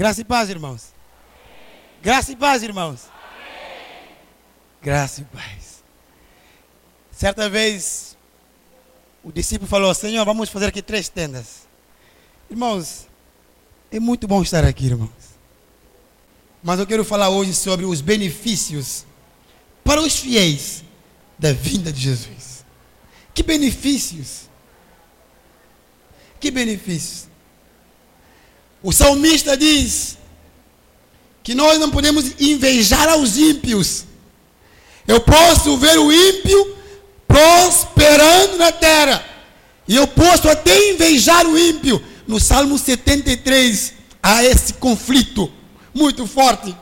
Graça e paz, irmãos. Graça e paz, irmãos. Graça e paz. Certa vez, o discípulo falou: Senhor, vamos fazer aqui três tendas. Irmãos, é muito bom estar aqui, irmãos. Mas eu quero falar hoje sobre os benefícios para os fiéis da vinda de Jesus. Que benefícios! Que benefícios! O salmista diz que nós não podemos invejar aos ímpios. Eu posso ver o ímpio prosperando na terra. E eu posso até invejar o ímpio. No Salmo 73 há esse conflito muito forte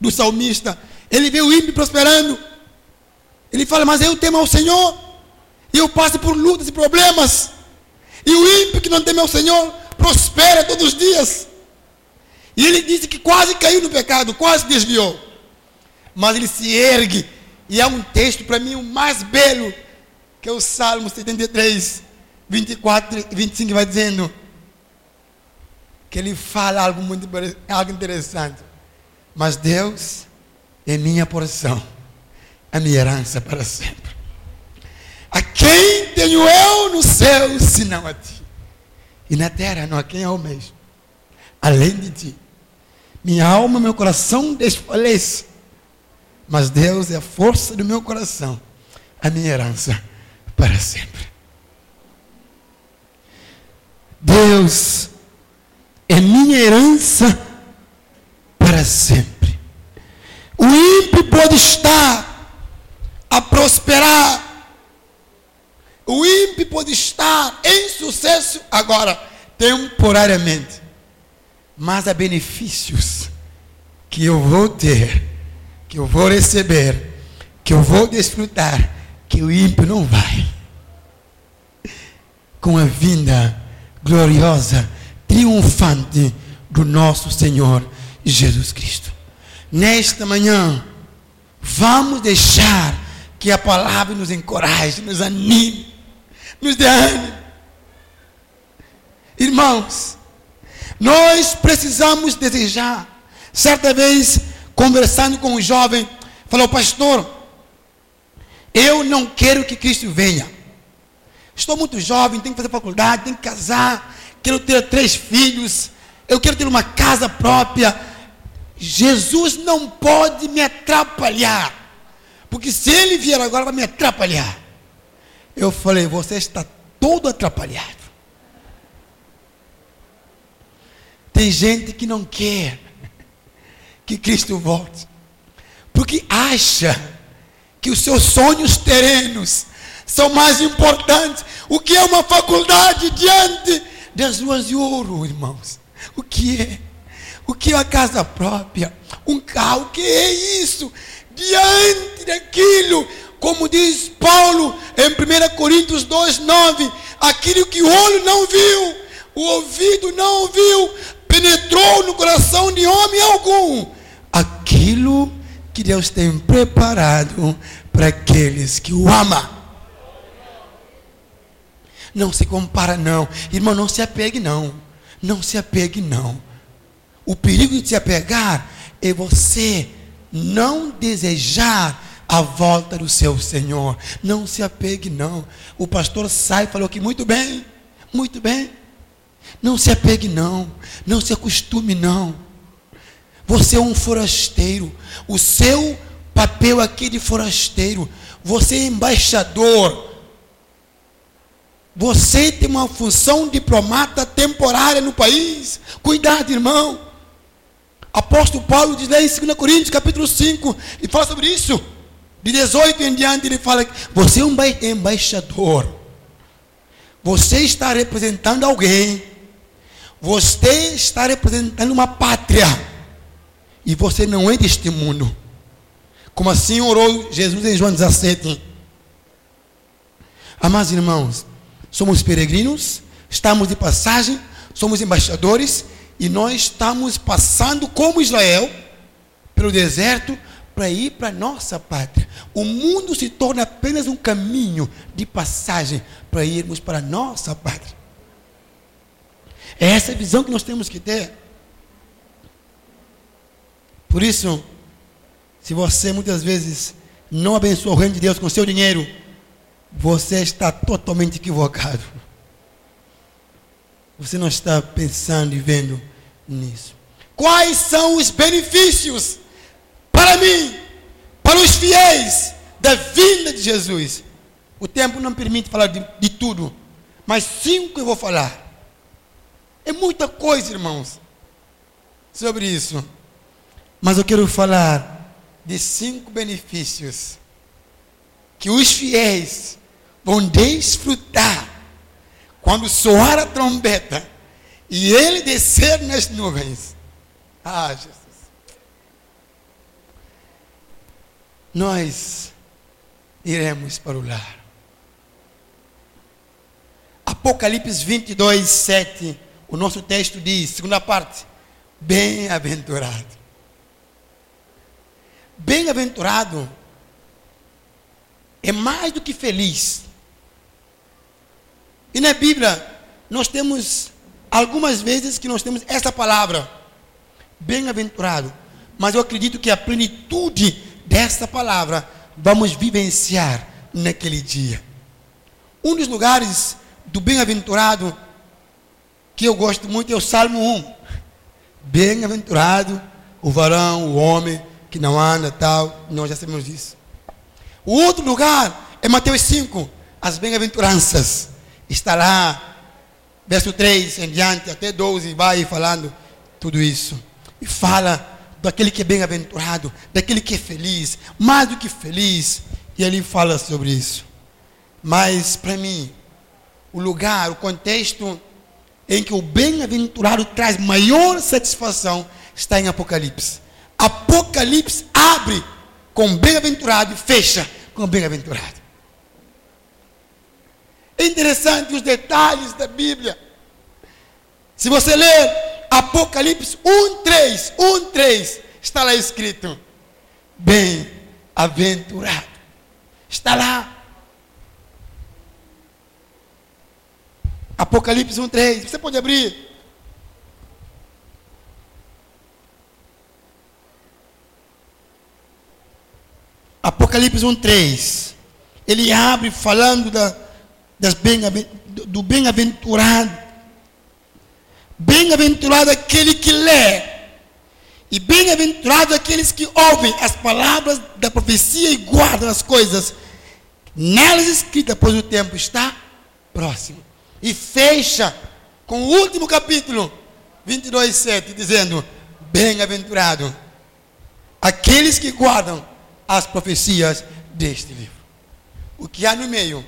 do salmista. Ele vê o ímpio prosperando. Ele fala, mas eu temo ao Senhor. E eu passo por lutas e problemas. E o ímpio que não teme ao Senhor prospera todos os dias. E ele disse que quase caiu no pecado, quase desviou. Mas ele se ergue. E há um texto para mim o mais belo, que é o Salmo 73, 24 e 25, vai dizendo que ele fala algo muito algo interessante. Mas Deus é minha porção, a minha herança para sempre. A quem tenho eu no céu, senão a ti? E na terra não há quem é o mesmo, além de ti. Minha alma, meu coração desfalece. Mas Deus é a força do meu coração, a minha herança para sempre. Deus é minha herança para sempre. O ímpio pode estar a prosperar. O ímpio pode estar em sucesso agora, temporariamente. Mas há benefícios que eu vou ter, que eu vou receber, que eu vou desfrutar, que o ímpio não vai. Com a vinda gloriosa triunfante do nosso Senhor Jesus Cristo. Nesta manhã, vamos deixar que a palavra nos encoraje, nos anime, nos dê ânimo. Irmãos, nós precisamos desejar. Certa vez, conversando com um jovem, falou: Pastor, eu não quero que Cristo venha. Estou muito jovem, tenho que fazer faculdade, tenho que casar, quero ter três filhos, eu quero ter uma casa própria. Jesus não pode me atrapalhar, porque se ele vier agora, vai me atrapalhar. Eu falei: Você está todo atrapalhado. Tem gente que não quer que Cristo volte, porque acha que os seus sonhos terrenos são mais importantes. O que é uma faculdade diante das ruas de ouro, irmãos. O que é? O que é a casa própria? Um carro, o que é isso? Diante daquilo, como diz Paulo em 1 Coríntios 2, 9, aquilo que o olho não viu, o ouvido não ouviu, penetrou no coração de homem algum, aquilo que Deus tem preparado para aqueles que o amam. Não se compara, não. Irmão, não se apegue, não. Não se apegue, não. O perigo de se apegar é você não desejar a volta do seu Senhor. Não se apegue, não. O pastor sai e falou que muito bem, muito bem. Não se apegue, não. Não se acostume, não. Você é um forasteiro. O seu papel aqui de forasteiro. Você é embaixador você tem uma função diplomata temporária no país. Cuidado, irmão. Apóstolo Paulo diz lá em 2 Coríntios, capítulo 5, e fala sobre isso. De 18 em diante, ele fala que você é um embaixador. Você está representando alguém. Você está representando uma pátria. E você não é deste mundo. Como assim orou Jesus em João 17. Amados irmãos, somos peregrinos, estamos de passagem, somos embaixadores e nós estamos passando como Israel pelo deserto para ir para nossa pátria. O mundo se torna apenas um caminho de passagem para irmos para nossa pátria. É essa visão que nós temos que ter. Por isso, se você muitas vezes não abençoa o reino de Deus com seu dinheiro, você está totalmente equivocado. Você não está pensando e vendo nisso. Quais são os benefícios para mim, para os fiéis da vinda de Jesus? O tempo não permite falar de, de tudo, mas cinco eu vou falar. É muita coisa, irmãos, sobre isso. Mas eu quero falar de cinco benefícios que os fiéis vão desfrutar quando soar a trombeta e ele descer nas nuvens. Ah, Jesus. Nós iremos para o lar. Apocalipse 22, 7. O nosso texto diz, segunda parte: Bem-aventurado. Bem-aventurado é mais do que feliz. E na Bíblia, nós temos algumas vezes que nós temos essa palavra, bem-aventurado. Mas eu acredito que a plenitude dessa palavra vamos vivenciar naquele dia. Um dos lugares do bem-aventurado que eu gosto muito é o Salmo 1. Bem-aventurado o varão, o homem que não anda, tal, nós já sabemos disso. O outro lugar é Mateus 5, as bem-aventuranças. Está lá, verso 3 em diante, até 12, vai falando tudo isso. E fala daquele que é bem-aventurado, daquele que é feliz, mais do que feliz. E ele fala sobre isso. Mas, para mim, o lugar, o contexto em que o bem-aventurado traz maior satisfação está em Apocalipse. Apocalipse abre com bem-aventurado e fecha com bem-aventurado. É interessante os detalhes da Bíblia. Se você ler Apocalipse 1, 3, 1, 3, está lá escrito: bem-aventurado. Está lá. Apocalipse 1, 3. Você pode abrir. Apocalipse 1, 3. Ele abre falando da, das bem, do bem-aventurado. Bem-aventurado aquele que lê. E bem-aventurado aqueles que ouvem as palavras da profecia e guardam as coisas nelas escritas, pois o tempo está próximo. E fecha com o último capítulo, 22, 7, dizendo: Bem-aventurado aqueles que guardam as profecias deste livro. O que há no meio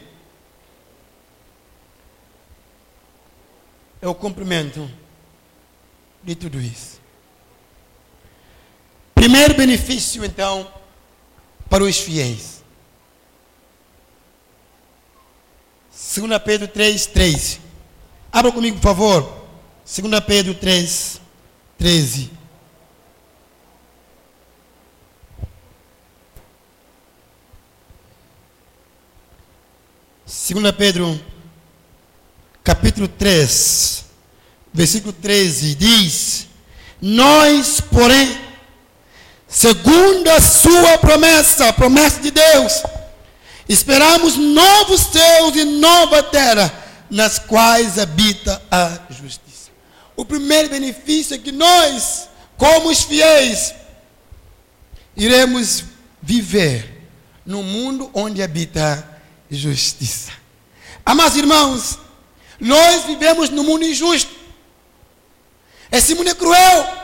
é o cumprimento de tudo isso. Primeiro benefício, então, para os fiéis. 2 Pedro 3, 3. Abra comigo, por favor. 2 Pedro 3, 13. 2 Pedro, capítulo 3, versículo 13, diz: Nós, porém, segundo a sua promessa, a promessa de Deus, esperamos novos céus e nova terra, nas quais habita a justiça. O primeiro benefício é que nós, como os fiéis, iremos viver no mundo onde habita justiça. Amados irmãos, nós vivemos num mundo injusto. Esse mundo é cruel.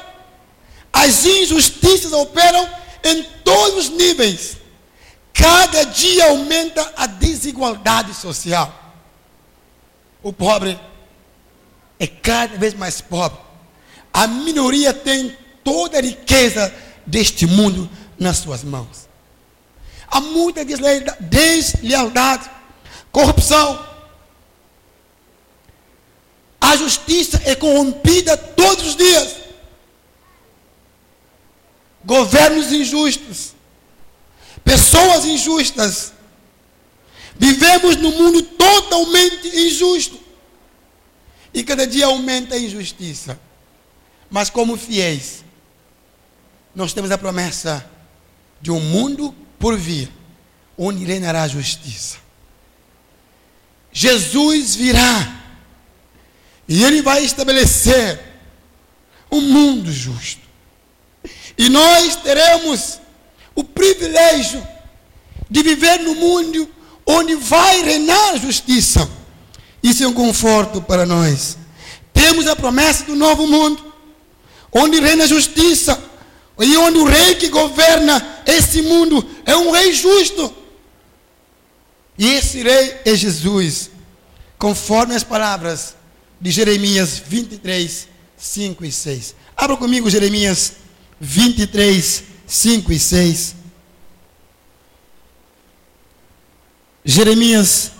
As injustiças operam em todos os níveis. Cada dia aumenta a desigualdade social. O pobre é cada vez mais pobre. A minoria tem toda a riqueza deste mundo nas suas mãos. Há muita deslealdade, corrupção. A justiça é corrompida todos os dias. Governos injustos, pessoas injustas. Vivemos num mundo totalmente injusto. E cada dia aumenta a injustiça. Mas como fiéis, nós temos a promessa de um mundo por vir, onde reinará a justiça. Jesus virá e ele vai estabelecer um mundo justo. E nós teremos o privilégio de viver no mundo onde vai reinar a justiça. Isso é um conforto para nós. Temos a promessa do novo mundo, onde reina a justiça, e onde o rei que governa esse mundo é um rei justo. E esse rei é Jesus, conforme as palavras de Jeremias 23, 5 e 6. Abra comigo Jeremias 23, 5 e 6. Jeremias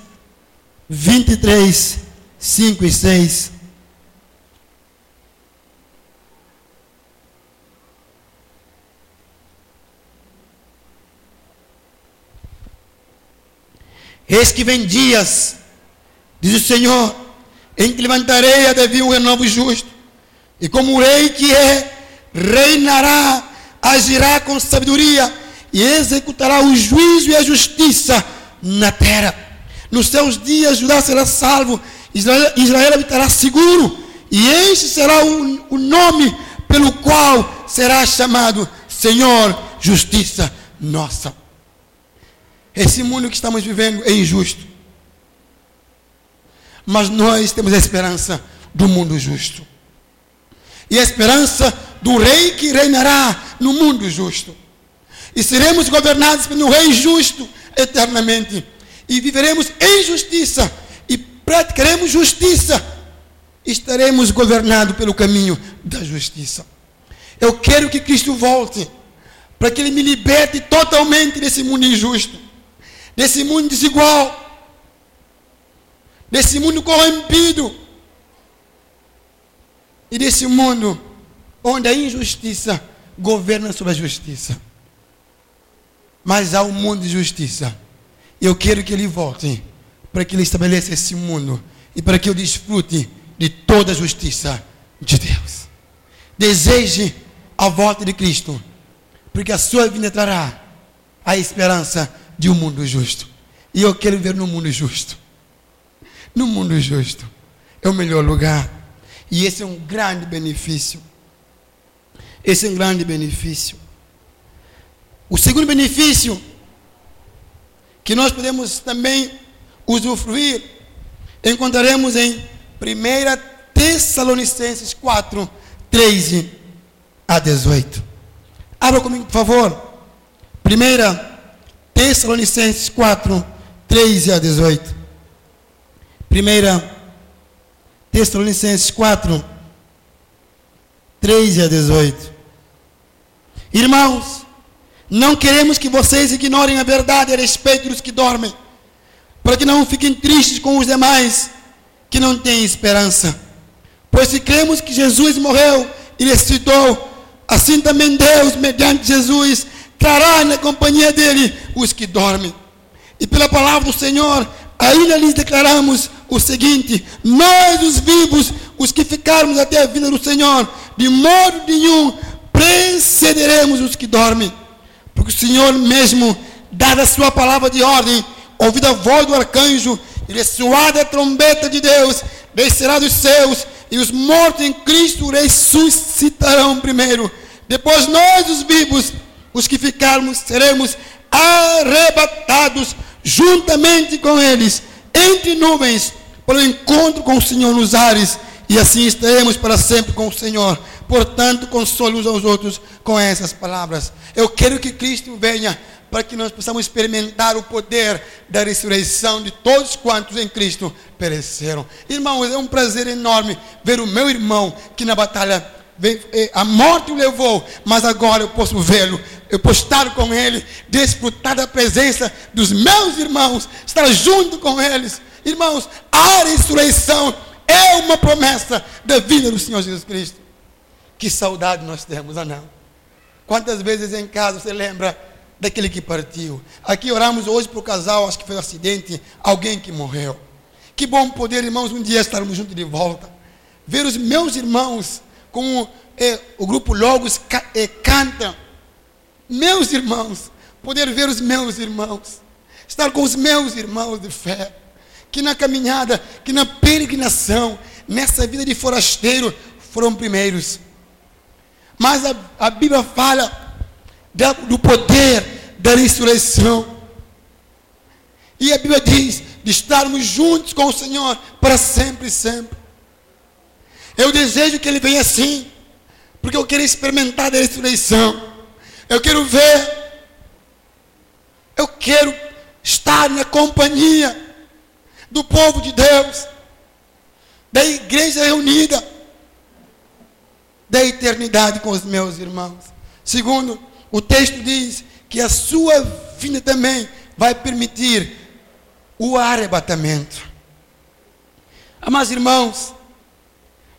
23, 5 e 6. Eis que vem dias, diz o Senhor, em que levantarei a Davi um renovo justo, e como rei que é, reinará, agirá com sabedoria e executará o juízo e a justiça na terra. Nos seus dias Judá será salvo, Israel, Israel habitará seguro, e este será o, o nome pelo qual será chamado Senhor, justiça nossa. Esse mundo que estamos vivendo é injusto. Mas nós temos a esperança do mundo justo. E a esperança do rei que reinará no mundo justo. E seremos governados pelo rei justo eternamente. E viveremos em justiça. E praticaremos justiça. Estaremos governados pelo caminho da justiça. Eu quero que Cristo volte. Para que Ele me liberte totalmente desse mundo injusto desse mundo desigual, desse mundo corrompido e desse mundo onde a injustiça governa sobre a justiça. Mas há um mundo de justiça. Eu quero que ele volte para que ele estabeleça esse mundo e para que eu desfrute de toda a justiça de Deus. Deseje a volta de Cristo, porque a sua vida trará a esperança de um mundo justo. E eu quero viver no mundo justo. No mundo justo. É o melhor lugar. E esse é um grande benefício. Esse é um grande benefício. O segundo benefício que nós podemos também usufruir, encontraremos em 1 Tessalonicenses 4, 13 a 18. Abra comigo, por favor. Primeira Tessalonicenses 4, 13 a 18. Primeira Tessalonicenses 4, 13 a 18. Irmãos, não queremos que vocês ignorem a verdade a respeito dos que dormem, para que não fiquem tristes com os demais que não têm esperança. Pois se cremos que Jesus morreu e ressuscitou, assim também Deus, mediante Jesus, trará na companhia dele os que dormem. E pela palavra do Senhor, ainda lhes declaramos o seguinte: nós, os vivos, os que ficarmos até a vinda do Senhor, de modo nenhum precederemos os que dormem, porque o Senhor mesmo, dada a sua palavra de ordem, ouvida a voz do arcanjo e ressoada a trombeta de Deus, descerá dos céus, e os mortos em Cristo ressuscitarão primeiro. Depois nós, os vivos, os que ficarmos, seremos arrebatados juntamente com eles, entre nuvens, para o encontro com o Senhor nos ares, e assim estaremos para sempre com o Senhor. Portanto, console uns aos outros com essas palavras. Eu quero que Cristo venha para que nós possamos experimentar o poder da ressurreição de todos quantos em Cristo pereceram. Irmãos, é um prazer enorme ver o meu irmão que na batalha eh, a morte o levou, mas agora eu posso vê-lo, eu posso estar com ele, desfrutar da presença dos meus irmãos, estar junto com eles. Irmãos, a ressurreição é uma promessa da vinda do Senhor Jesus Cristo. Que saudade nós temos, ah não? Quantas vezes em casa você lembra daquele que partiu? Aqui oramos hoje para o casal, acho que foi um acidente, alguém que morreu. Que bom poder, irmãos, um dia estarmos juntos de volta. Ver os meus irmãos como é, o grupo Logos é, canta meus irmãos, poder ver os meus irmãos, estar com os meus irmãos de fé, que na caminhada, que na peregrinação, nessa vida de forasteiro, foram primeiros. Mas a, a Bíblia fala da, do poder da ressurreição. E a Bíblia diz de estarmos juntos com o Senhor para sempre e sempre. Eu desejo que Ele venha assim, porque eu quero experimentar a ressurreição. Eu quero ver. Eu quero estar na companhia do povo de Deus, da igreja reunida, da eternidade com os meus irmãos. Segundo, o texto diz que a sua vinda também vai permitir o arrebatamento. Amados irmãos,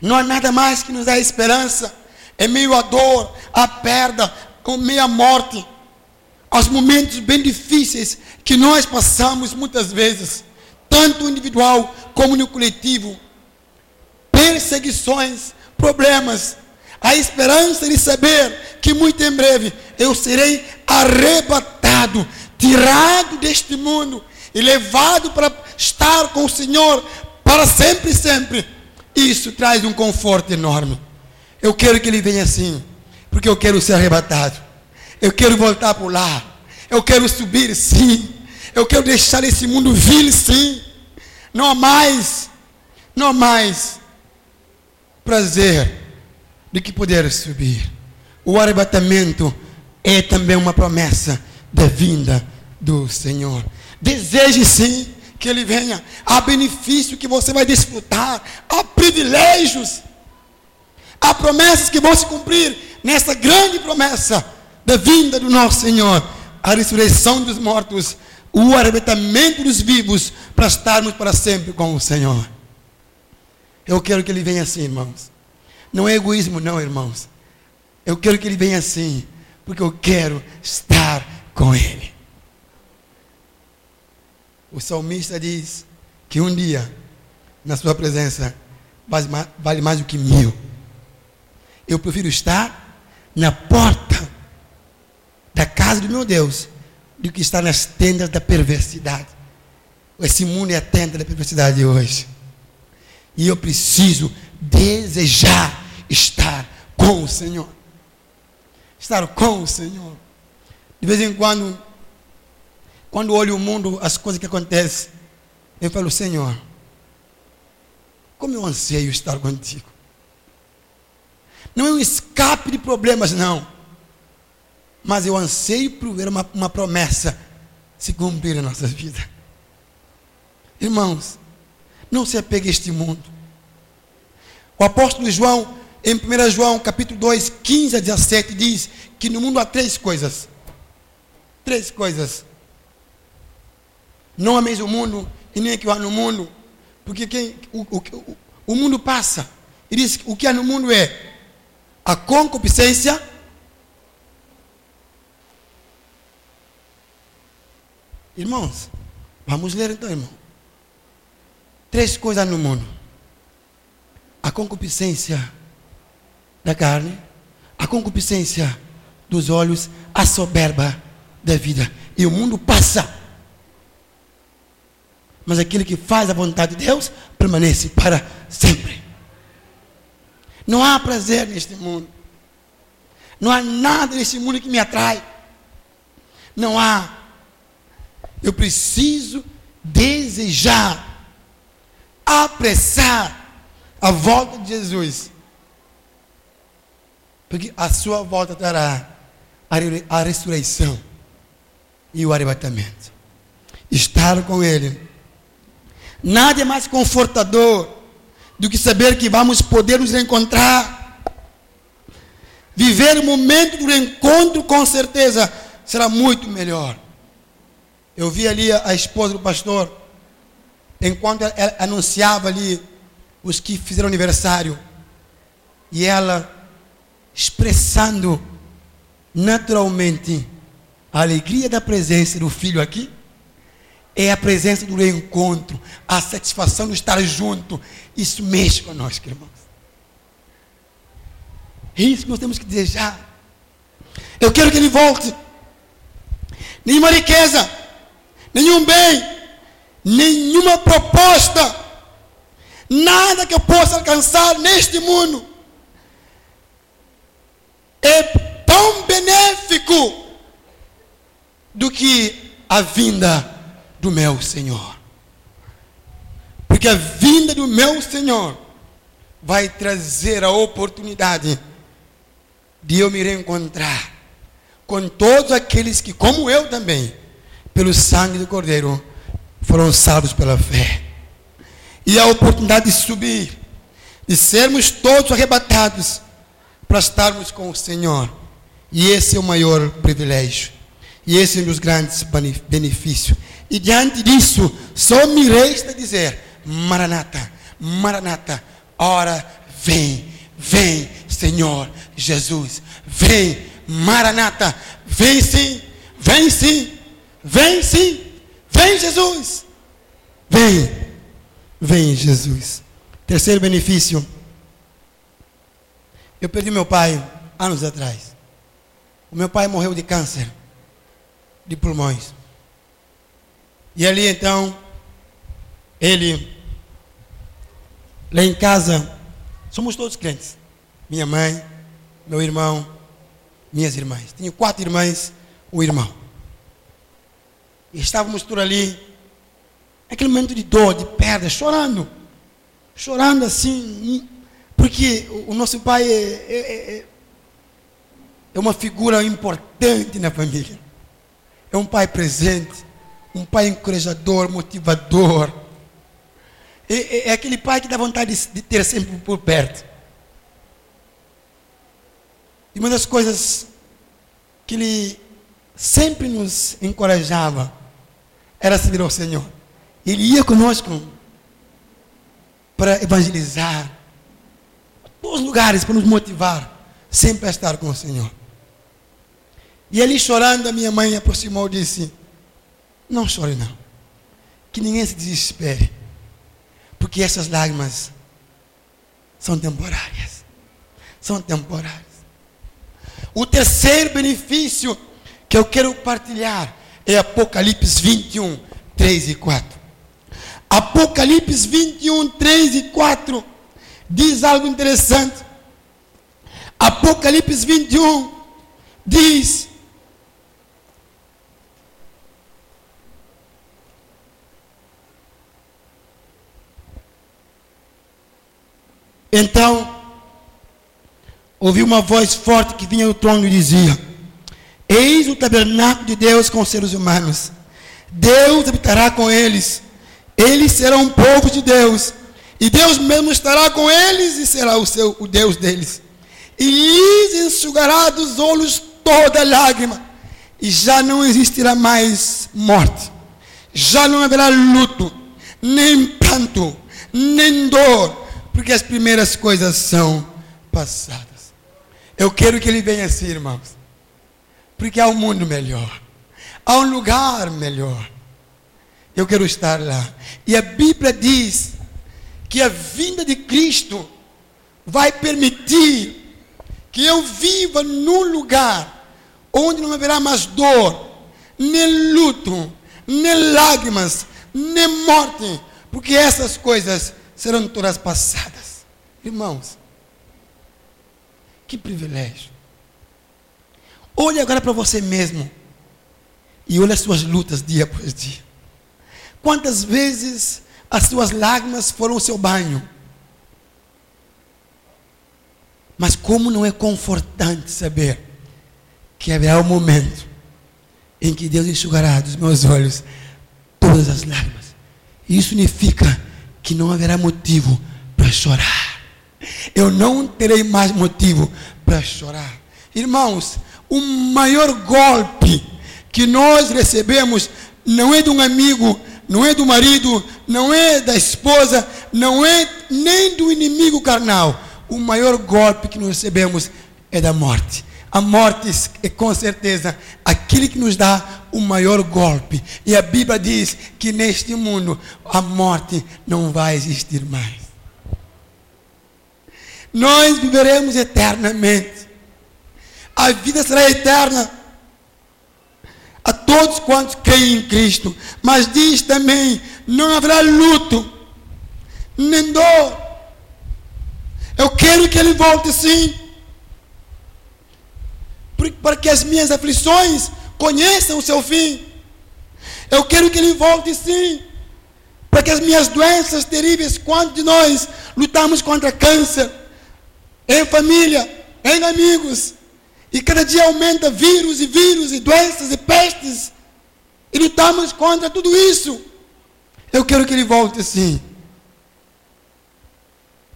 não há nada mais que nos dá esperança em meio à dor, à perda, meio à morte, aos momentos bem difíceis que nós passamos muitas vezes, tanto individual como no coletivo. Perseguições, problemas, a esperança de saber que muito em breve eu serei arrebatado, tirado deste mundo e levado para estar com o Senhor para sempre e sempre. Isso traz um conforto enorme. Eu quero que ele venha assim, porque eu quero ser arrebatado. Eu quero voltar para lá. Eu quero subir, sim. Eu quero deixar esse mundo vil, sim. Não há mais, não há mais prazer do que poder subir. O arrebatamento é também uma promessa da vinda do Senhor. Deseje sim que Ele venha. Há benefício que você vai desfrutar. Há privilégios. Há promessas que vão se cumprir nessa grande promessa da vinda do nosso Senhor. A ressurreição dos mortos. O arrebatamento dos vivos. Para estarmos para sempre com o Senhor. Eu quero que Ele venha assim, irmãos. Não é egoísmo, não, irmãos. Eu quero que Ele venha assim. Porque eu quero estar com Ele. O salmista diz que um dia, na sua presença, vale mais do que mil. Eu prefiro estar na porta da casa do meu Deus do que estar nas tendas da perversidade. Esse mundo é a tenda da perversidade hoje. E eu preciso desejar estar com o Senhor. Estar com o Senhor. De vez em quando, quando olho o mundo, as coisas que acontecem, eu falo, Senhor, como eu anseio estar contigo. Não é um escape de problemas, não. Mas eu anseio por ver uma, uma promessa se cumprir na nossa vida. Irmãos, não se apegue a este mundo. O apóstolo João, em 1 João capítulo 2, 15 a 17, diz que no mundo há três coisas. Três coisas não ameis o mundo e nem o que há no mundo. Porque quem, o, o, o mundo passa. E diz que o que há no mundo é a concupiscência. Irmãos, vamos ler então, irmão. Três coisas no mundo: a concupiscência da carne, a concupiscência dos olhos, a soberba da vida. E o mundo passa mas aquele que faz a vontade de Deus permanece para sempre. Não há prazer neste mundo. Não há nada neste mundo que me atrai. Não há. Eu preciso desejar, apressar a volta de Jesus. Porque a sua volta trará a ressurreição e o arrebatamento. Estar com Ele Nada é mais confortador do que saber que vamos poder nos encontrar. Viver o momento do encontro, com certeza, será muito melhor. Eu vi ali a, esposa do pastor, enquanto ela anunciava ali os que fizeram aniversário, e ela expressando naturalmente a alegria da presença do filho aqui, é a presença do encontro, a satisfação de estar junto. Isso mexe conosco, irmãos. É isso que nós temos que desejar. Eu quero que ele volte. Nenhuma riqueza, nenhum bem, nenhuma proposta, nada que eu possa alcançar neste mundo é tão benéfico do que a vinda do meu Senhor. Porque a vinda do meu Senhor vai trazer a oportunidade de eu me reencontrar com todos aqueles que, como eu também, pelo sangue do Cordeiro, foram salvos pela fé. E a oportunidade de subir, de sermos todos arrebatados para estarmos com o Senhor. E esse é o maior privilégio. E esse é um dos grandes benefícios. E diante disso, só me resta dizer: Maranata, Maranata, ora vem, vem, Senhor Jesus, vem, Maranata, vem sim, vem sim, vem sim, vem Jesus, vem, vem Jesus. Terceiro benefício, eu perdi meu pai anos atrás. O meu pai morreu de câncer de pulmões. E ali então, ele, lá em casa, somos todos crentes. Minha mãe, meu irmão, minhas irmãs. Tenho quatro irmãs, um irmão. E estávamos por ali, aquele momento de dor, de perda, chorando. Chorando assim, porque o nosso pai é, é, é, é uma figura importante na família. É um pai presente, um pai encorajador, motivador. É, é, é aquele pai que dá vontade de, de ter sempre por perto. E uma das coisas que ele sempre nos encorajava era servir ao Senhor. Ele ia conosco para evangelizar, todos os lugares para nos motivar sempre a estar com o Senhor. E ali chorando, a minha mãe aproximou e disse: Não chore, não. Que ninguém se desespere. Porque essas lágrimas são temporárias. São temporárias. O terceiro benefício que eu quero partilhar é Apocalipse 21, 3 e 4. Apocalipse 21, 3 e 4 diz algo interessante. Apocalipse 21 diz Então, ouvi uma voz forte que vinha do trono e dizia: Eis o tabernáculo de Deus com os seres humanos. Deus habitará com eles. Eles serão um povo de Deus. E Deus mesmo estará com eles e será o, seu, o Deus deles. E lhes enxugará dos olhos toda lágrima. E já não existirá mais morte. Já não haverá luto, nem pranto, nem dor porque as primeiras coisas são passadas. Eu quero que ele venha assim, irmãos. Porque há um mundo melhor. Há um lugar melhor. Eu quero estar lá. E a Bíblia diz que a vinda de Cristo vai permitir que eu viva num lugar onde não haverá mais dor, nem luto, nem lágrimas, nem morte, porque essas coisas serão todas passadas. Irmãos, que privilégio. Olhe agora para você mesmo e olhe as suas lutas dia após dia. Quantas vezes as suas lágrimas foram o seu banho? Mas como não é confortante saber que haverá um momento em que Deus enxugará dos meus olhos todas as lágrimas. Isso significa que não haverá motivo para chorar. Eu não terei mais motivo para chorar. Irmãos, o maior golpe que nós recebemos não é de um amigo, não é do marido, não é da esposa, não é nem do inimigo carnal. O maior golpe que nós recebemos é da morte. A morte é com certeza aquele que nos dá o maior golpe. E a Bíblia diz que neste mundo a morte não vai existir mais. Nós viveremos eternamente. a vida será eterna a todos quantos creem em Cristo. Mas diz também: não haverá luto, nem dor. Eu quero que Ele volte sim. Para que as minhas aflições conheçam o seu fim. Eu quero que Ele volte sim. Para que as minhas doenças terríveis, quando de nós lutamos contra câncer, em família, em amigos, e cada dia aumenta vírus e vírus e doenças e pestes. E lutamos contra tudo isso. Eu quero que ele volte assim.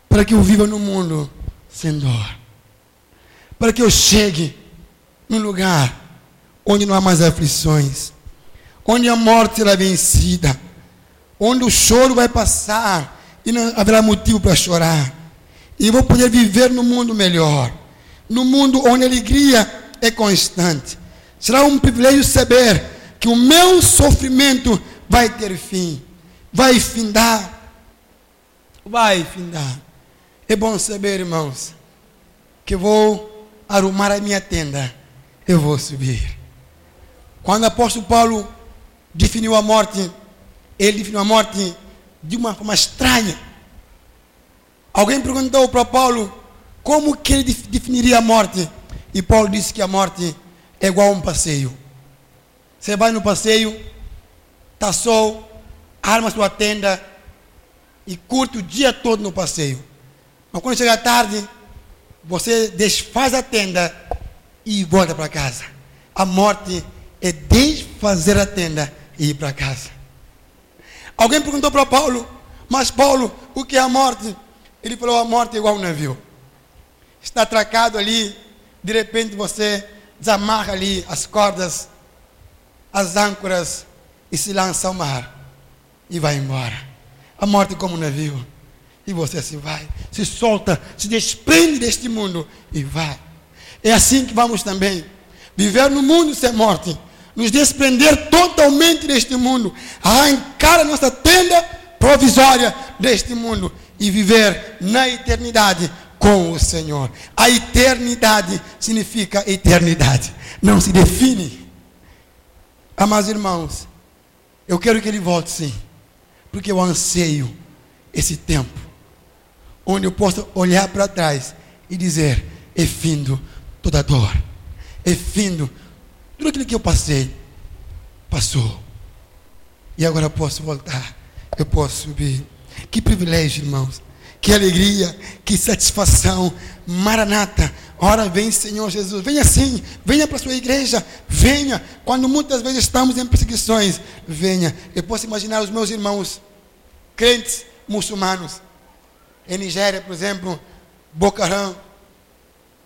Para que eu viva no mundo sem dor. Para que eu chegue num lugar onde não há mais aflições. Onde a morte será vencida. Onde o choro vai passar e não haverá motivo para chorar. E vou poder viver no mundo melhor no mundo onde a alegria é constante. Será um privilégio saber que o meu sofrimento vai ter fim, vai findar. Vai findar. É bom saber, irmãos, que vou arrumar a minha tenda, eu vou subir. Quando o apóstolo Paulo definiu a morte, ele definiu a morte de uma forma estranha. Alguém perguntou para Paulo como que ele definiria a morte? E Paulo disse que a morte é igual a um passeio. Você vai no passeio, está sol, arma sua tenda e curte o dia todo no passeio. Mas quando chega a tarde, você desfaz a tenda e volta para casa. A morte é desfazer a tenda e ir para casa. Alguém perguntou para Paulo, mas Paulo, o que é a morte? Ele falou: a morte é igual um navio está atracado ali, de repente você desamarra ali as cordas, as âncoras e se lança ao mar e vai embora. A morte como um navio. E você se vai, se solta, se desprende deste mundo e vai. É assim que vamos também. Viver no mundo sem morte, nos desprender totalmente deste mundo, arrancar a nossa tenda provisória deste mundo. E viver na eternidade com o Senhor. A eternidade significa eternidade, não se define. Amados irmãos, eu quero que ele volte sim, porque eu anseio esse tempo, onde eu possa olhar para trás e dizer: é findo toda dor, é findo tudo aquilo que eu passei, passou, e agora posso voltar, eu posso subir. Que privilégio, irmãos que alegria, que satisfação. Maranata, ora vem Senhor Jesus, venha sim, venha para a sua igreja, venha. Quando muitas vezes estamos em perseguições, venha. Eu posso imaginar os meus irmãos, crentes muçulmanos, em Nigéria, por exemplo, Haram,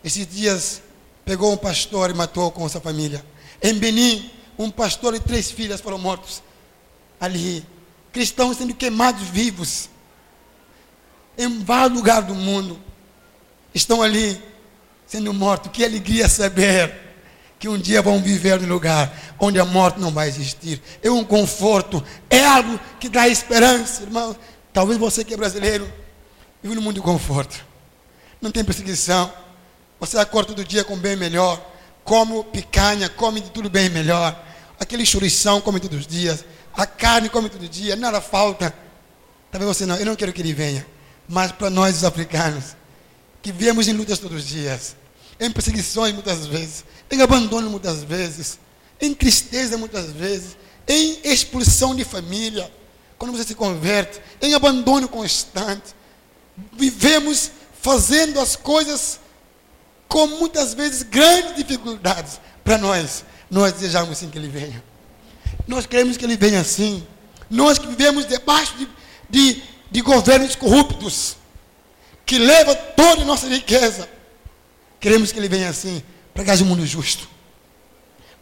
esses dias pegou um pastor e matou com sua família. Em Benin, um pastor e três filhas foram mortos ali. Cristãos sendo queimados vivos em vários lugares do mundo estão ali sendo mortos. Que alegria saber que um dia vão viver no lugar onde a morte não vai existir. É um conforto, é algo que dá esperança, irmão. Talvez você que é brasileiro vive no mundo de conforto. Não tem perseguição. Você acorda todo dia com bem melhor. Come picanha, come de tudo bem melhor. Aquele churição come todos os dias. A carne come todo dia, nada falta. Talvez você não, eu não quero que ele venha. Mas para nós, os africanos, que vivemos em lutas todos os dias, em perseguições muitas vezes, em abandono muitas vezes, em tristeza muitas vezes, em expulsão de família, quando você se converte, em abandono constante, vivemos fazendo as coisas com muitas vezes grandes dificuldades para nós. Nós desejamos sim que Ele venha. Nós queremos que Ele venha assim. Nós que vivemos debaixo de, de de governos corruptos, que leva toda a nossa riqueza. Queremos que ele venha assim, para que haja um mundo justo,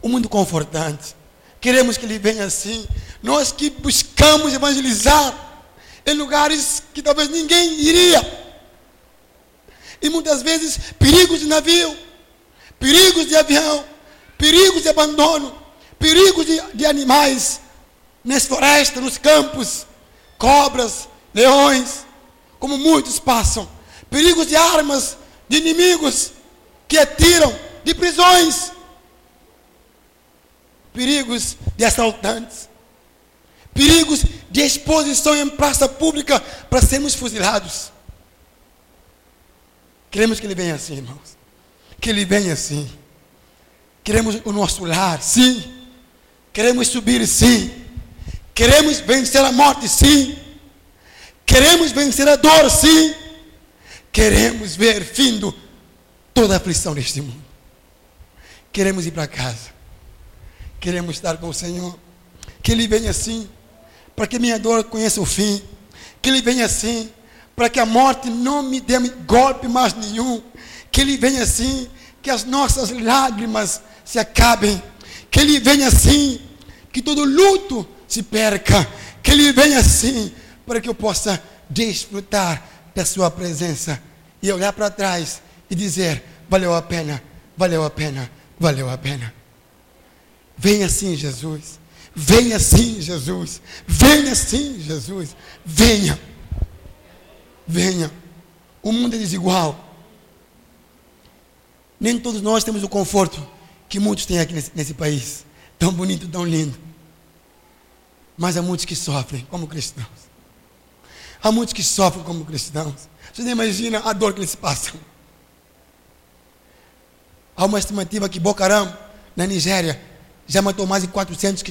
um mundo confortante. Queremos que ele venha assim. Nós que buscamos evangelizar em lugares que talvez ninguém iria. E muitas vezes perigos de navio, perigos de avião, perigos de abandono, perigos de, de animais, nas florestas, nos campos, cobras, leões, como muitos passam, perigos de armas, de inimigos que atiram de prisões, perigos de assaltantes, perigos de exposição em praça pública para sermos fuzilados. Queremos que ele venha assim, irmãos. Que ele venha assim. Queremos o nosso lar, sim. Queremos subir, sim. Queremos vencer a morte, sim. Queremos vencer a dor, sim. Queremos ver findo toda a aflição deste mundo. Queremos ir para casa. Queremos estar com o Senhor. Que Ele venha assim, para que minha dor conheça o fim. Que Ele venha assim, para que a morte não me dê golpe mais nenhum. Que Ele venha assim, que as nossas lágrimas se acabem. Que Ele venha assim, que todo luto se perca. Que Ele venha assim, para que eu possa desfrutar da Sua presença e olhar para trás e dizer: valeu a pena, valeu a pena, valeu a pena. Venha assim, Jesus. Venha assim, Jesus. Venha assim, Jesus. Venha. Venha. O mundo é desigual. Nem todos nós temos o conforto que muitos têm aqui nesse, nesse país. Tão bonito, tão lindo. Mas há muitos que sofrem como cristãos. Há muitos que sofrem como cristãos. Você não imagina a dor que eles passam. Há uma estimativa que Bocaram, na Nigéria, já matou mais de 400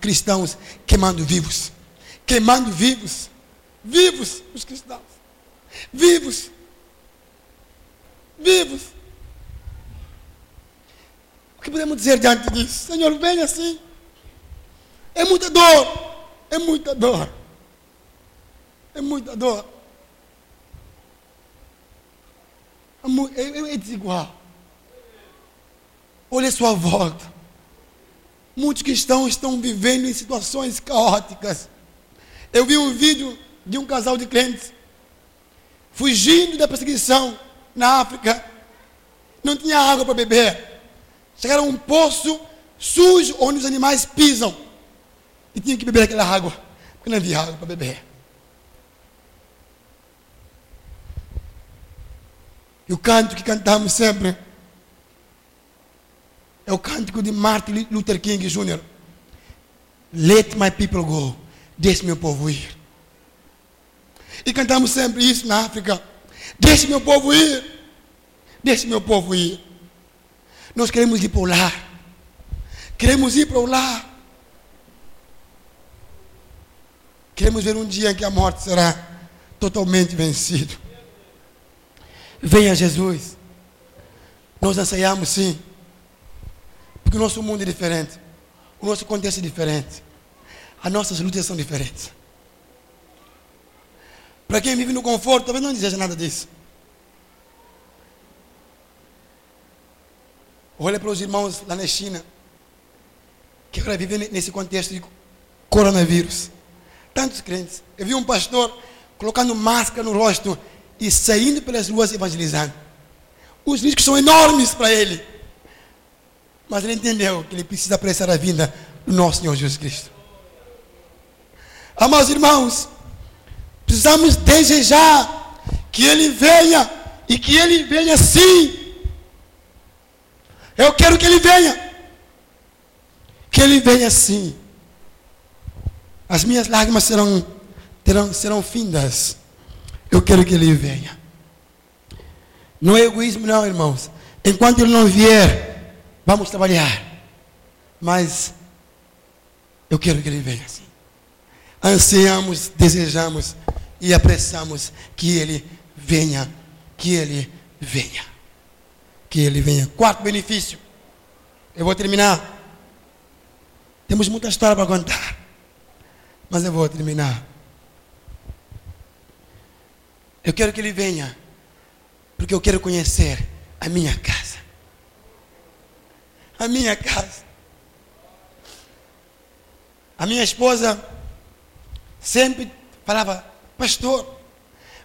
cristãos queimando vivos. Queimando vivos. Vivos os cristãos. Vivos. Vivos. O que podemos dizer diante disso? Senhor, vem assim. É muita dor. É muita dor. É muita dor. É, é, é desigual. Olhe a sua volta. Muitos cristãos estão vivendo em situações caóticas. Eu vi um vídeo de um casal de crentes fugindo da perseguição na África. Não tinha água para beber. Chegaram a um poço sujo onde os animais pisam. E tinham que beber aquela água, porque não havia água para beber. E o canto que cantamos sempre é o cântico de Martin Luther King Jr. Let my people go. Deixe meu povo ir. E cantamos sempre isso na África. Deixe meu povo ir. Deixe meu povo ir. Nós queremos ir para o lar. Queremos ir para o lar. Queremos ver um dia em que a morte será totalmente vencida. Venha Jesus. Nós anseiamos sim porque o nosso mundo é diferente. O nosso contexto é diferente. As nossas lutas são diferentes. Para quem vive no conforto, talvez não deseja nada disso. Olha para os irmãos lá na China, que agora vivem nesse contexto de coronavírus. Tantos crentes. Eu vi um pastor colocando máscara no rosto e saindo pelas ruas evangelizando. Os riscos são enormes para ele. Mas ele entendeu que ele precisa apressar a vinda do nosso Senhor Jesus Cristo. Amados irmãos, precisamos desejar que Ele venha e que Ele venha sim. Eu quero que Ele venha. Que Ele venha sim. As minhas lágrimas serão, terão, serão findas. Eu quero que Ele venha. Não é egoísmo, não, irmãos. Enquanto Ele não vier, Vamos trabalhar. Mas eu quero que ele venha assim. Ansiamos, desejamos e apressamos que ele venha, que ele venha. Que ele venha. Quarto benefício. Eu vou terminar. Temos muita história para contar. Mas eu vou terminar. Eu quero que ele venha. Porque eu quero conhecer a minha casa a minha casa. A minha esposa sempre falava, pastor,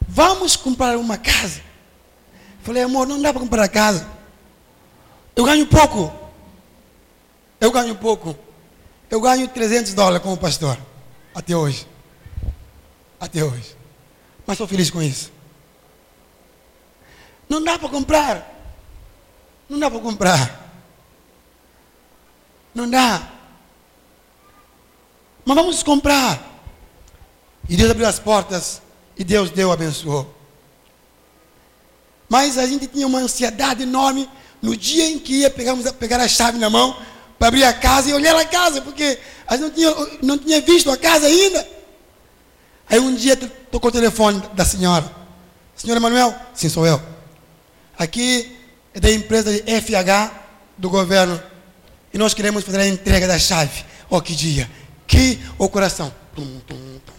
vamos comprar uma casa. Falei, amor, não dá para comprar casa. Eu ganho pouco. Eu ganho pouco. Eu ganho 300 dólares como pastor. Até hoje. Até hoje. Mas estou feliz com isso. Não dá para comprar. Não dá para comprar. Não dá. Mas vamos comprar. E Deus abriu as portas e Deus deu, abençoou. Mas a gente tinha uma ansiedade enorme no dia em que ia pegarmos, pegar a chave na mão para abrir a casa e olhar a casa, porque a gente não tinha, não tinha visto a casa ainda. Aí um dia tocou o telefone da senhora. Senhora Manuel? Sim, sou eu. Aqui é da empresa de FH do governo. E nós queremos fazer a entrega da chave. Oh, que dia! Que o coração. Tum, tum, tum.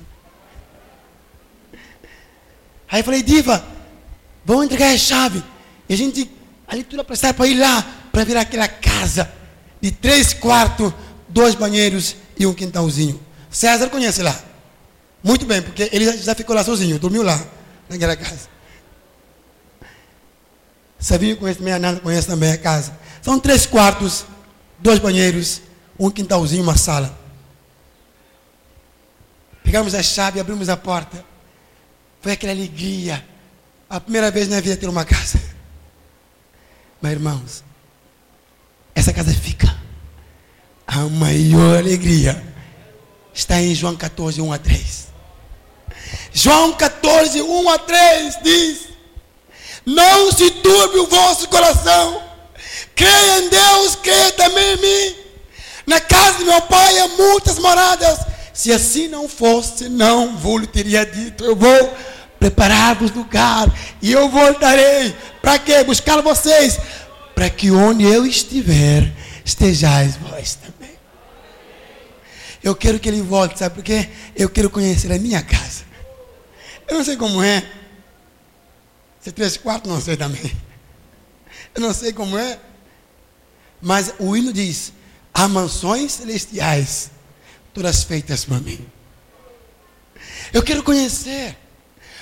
Aí eu falei, Diva, vamos entregar a chave. E a gente, ali tudo apressado para ir lá, para ver aquela casa de três quartos, dois banheiros e um quintalzinho. César conhece lá. Muito bem, porque ele já ficou lá sozinho, dormiu lá, naquela casa. Sabia conhece também, a Nana conhece também a casa. São três quartos, dois banheiros, um quintalzinho, uma sala. Pegamos a chave, abrimos a porta. Foi aquela alegria. A primeira vez na vida ter uma casa. Mas irmãos, essa casa fica. A maior alegria está em João 14, 1 a 3. João 14, 1 a 3 diz: Não se turbe o vosso coração, creia em Deus, creia também em mim. Na casa de meu pai há muitas moradas. Se assim não fosse, não vos teria dito: Eu vou preparar-vos lugar e eu voltarei. Para quê? Buscar vocês. Para que onde eu estiver, estejais vós também. Eu quero que ele volte, sabe por quê? Eu quero conhecer a minha casa. Eu não sei como é. Se três quartos, não sei também. Eu não sei como é. Mas o hino diz: há mansões celestiais, todas feitas por mim. Eu quero conhecer.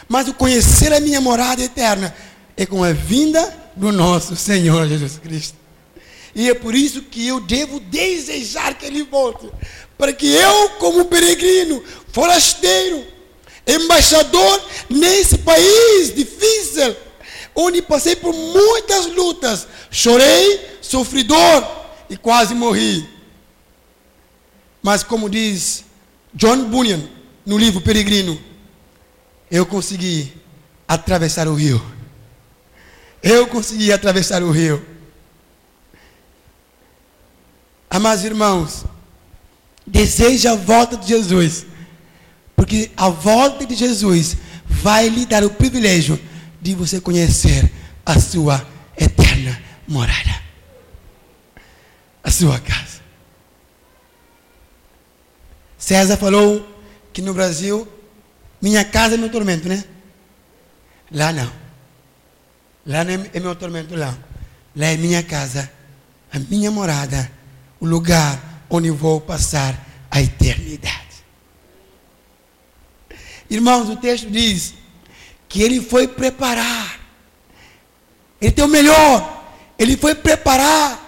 Mas o conhecer a minha morada eterna é com a vinda do nosso Senhor Jesus Cristo. E é por isso que eu devo desejar que Ele volte. Para que eu, como peregrino, forasteiro, embaixador nesse país difícil, onde passei por muitas lutas, chorei, sofri dor e quase morri. Mas como diz John Bunyan no livro Peregrino, eu consegui atravessar o rio. Eu consegui atravessar o rio. Amados irmãos, deseja a volta de Jesus porque a volta de Jesus vai lhe dar o privilégio de você conhecer a sua eterna morada. A sua casa. César falou que no Brasil, minha casa é meu tormento, né? Lá não. Lá não é meu tormento, lá. Lá é minha casa, a minha morada, o lugar onde vou passar a eternidade. Irmãos, o texto diz que ele foi preparar. Ele tem o melhor. Ele foi preparar.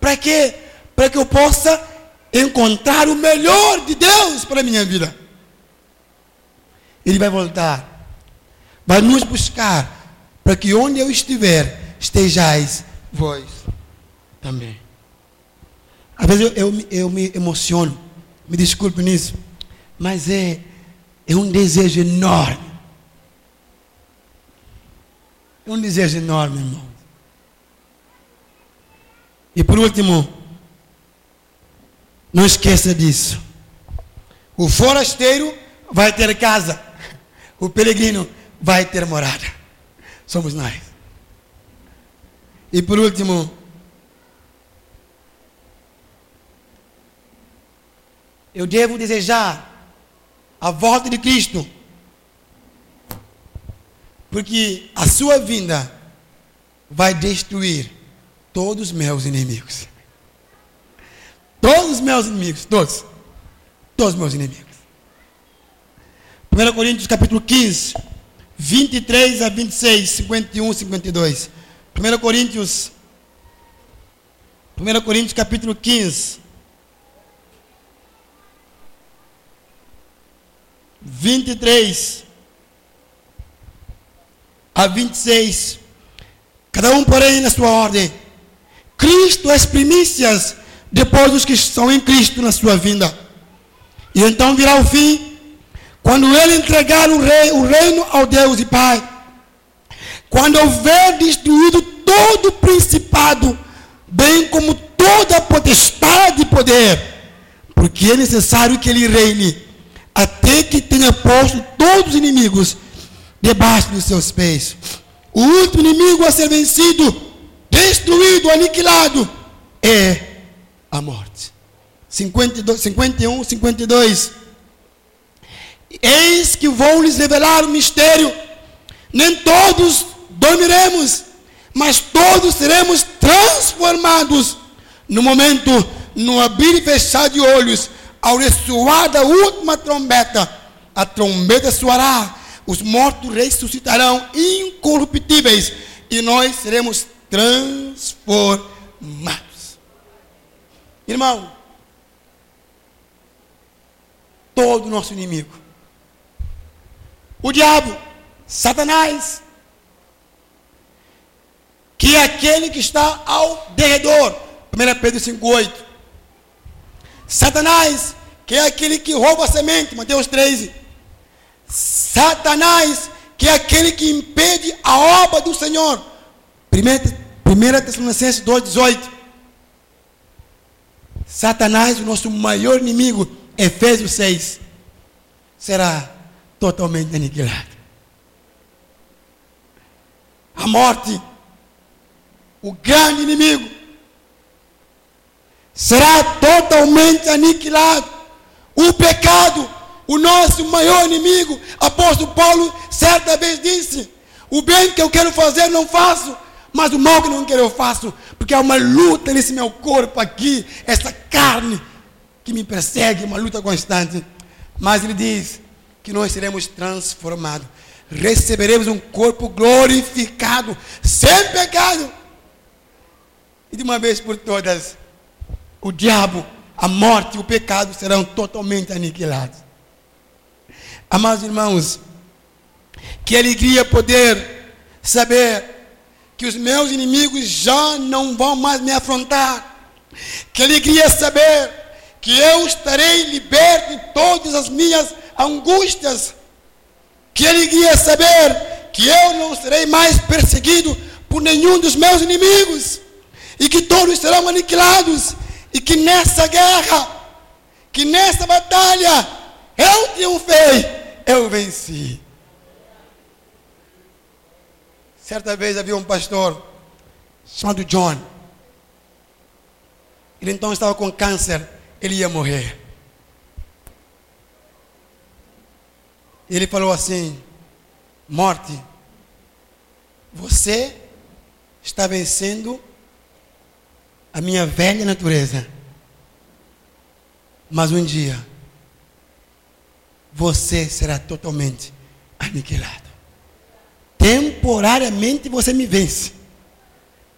Para quê? Para que eu possa encontrar o melhor de Deus para a minha vida. Ele vai voltar. Vai nos buscar. Para que onde eu estiver, estejais vós também. Às vezes eu, eu, eu me emociono. Me desculpe nisso. Mas é é um desejo enorme. É um desejo enorme, irmão. E por último, não esqueça disso. O forasteiro vai ter casa. O peregrino vai ter morada. Somos nós. E por último, eu devo desejar a volta de Cristo. Porque a sua vinda vai destruir todos os meus inimigos. Todos os meus inimigos, todos. Todos os meus inimigos. 1 Coríntios capítulo 15, 23 a 26, 51 52. 1 Coríntios 1 Coríntios capítulo 15, 23 a 26. Cada um, porém, na sua ordem. Cristo as primícias, depois os que estão em Cristo na sua vinda. E então virá o fim, quando ele entregar o, rei, o reino ao Deus e Pai. Quando houver destruído todo o principado, bem como toda a potestade e poder, porque é necessário que ele reine, até que tenha posto todos os inimigos debaixo dos seus pés. O último inimigo a ser vencido, destruído, aniquilado, é a morte. 52, 51, 52. Eis que vou lhes revelar o mistério. Nem todos dormiremos, mas todos seremos transformados no momento, no abrir e fechar de olhos, ao ressoar da última trombeta. A trombeta soará os mortos ressuscitarão incorruptíveis e nós seremos transformados. Irmão, todo nosso inimigo, o diabo, Satanás, que é aquele que está ao derredor, 1 Pedro 5,8. Satanás, que é aquele que rouba a semente, Mateus 13. Satanás, que é aquele que impede a obra do Senhor. 1 Tessalonicenses 2,18. Satanás, o nosso maior inimigo, Efésios 6, será totalmente aniquilado. A morte, o grande inimigo, será totalmente aniquilado. O pecado, o nosso maior inimigo, apóstolo Paulo, certa vez disse: O bem que eu quero fazer não faço, mas o mal que não quero eu faço, porque há uma luta nesse meu corpo aqui, essa carne que me persegue, uma luta constante. Mas ele diz que nós seremos transformados, receberemos um corpo glorificado, sem pecado. E de uma vez por todas, o diabo, a morte e o pecado serão totalmente aniquilados. Amados irmãos, que alegria poder saber que os meus inimigos já não vão mais me afrontar. Que alegria saber que eu estarei liberto de todas as minhas angústias. Que alegria saber que eu não serei mais perseguido por nenhum dos meus inimigos. E que todos serão aniquilados. E que nessa guerra, que nessa batalha, eu triunfei eu venci. Certa vez havia um pastor chamado John. Ele então estava com câncer, ele ia morrer. Ele falou assim: Morte, você está vencendo a minha velha natureza. Mas um dia você será totalmente aniquilado. Temporariamente você me vence,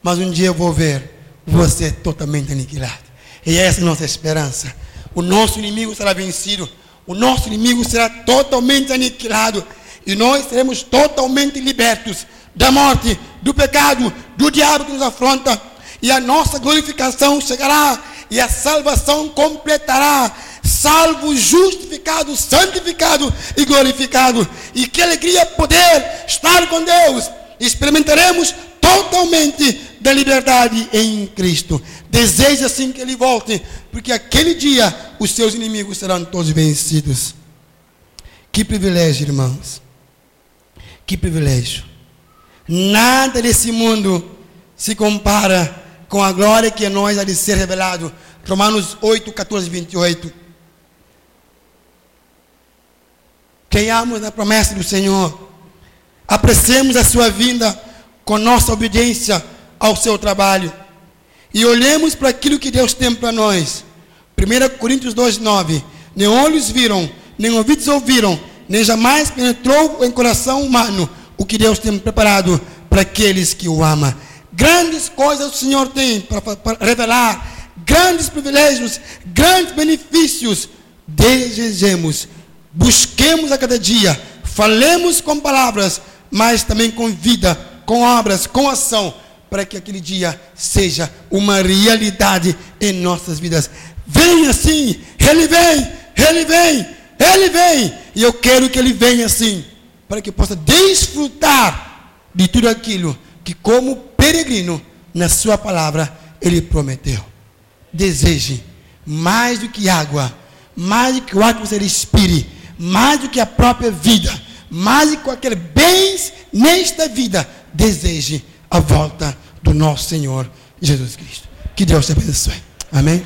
mas um dia eu vou ver você totalmente aniquilado. E essa é a nossa esperança. O nosso inimigo será vencido, o nosso inimigo será totalmente aniquilado, e nós seremos totalmente libertos da morte, do pecado, do diabo que nos afronta, e a nossa glorificação chegará, e a salvação completará salvo, justificado, santificado e glorificado. E que alegria poder estar com Deus. Experimentaremos totalmente da liberdade em Cristo. Deseja assim que Ele volte, porque aquele dia os seus inimigos serão todos vencidos. Que privilégio, irmãos. Que privilégio. Nada desse mundo se compara com a glória que nós há de ser revelado. Romanos 8, 14, 28. Creiamos na promessa do Senhor. Apreciemos a sua vinda com nossa obediência ao seu trabalho. E olhemos para aquilo que Deus tem para nós. 1 Coríntios 2, 9. Nem olhos viram, nem ouvidos ouviram, nem jamais penetrou em coração humano o que Deus tem preparado para aqueles que o amam. Grandes coisas o Senhor tem para, para revelar, grandes privilégios, grandes benefícios. Desejemos busquemos a cada dia, falemos com palavras, mas também com vida, com obras, com ação, para que aquele dia seja uma realidade em nossas vidas. Vem assim, Ele vem, Ele vem, Ele vem, e eu quero que Ele venha assim, para que eu possa desfrutar de tudo aquilo que, como peregrino, na Sua palavra, Ele prometeu. Deseje mais do que água, mais do que o ar que você respire, mais do que a própria vida, mais do que qualquer bens nesta vida, deseje a volta do nosso Senhor Jesus Cristo. Que Deus te abençoe. Amém?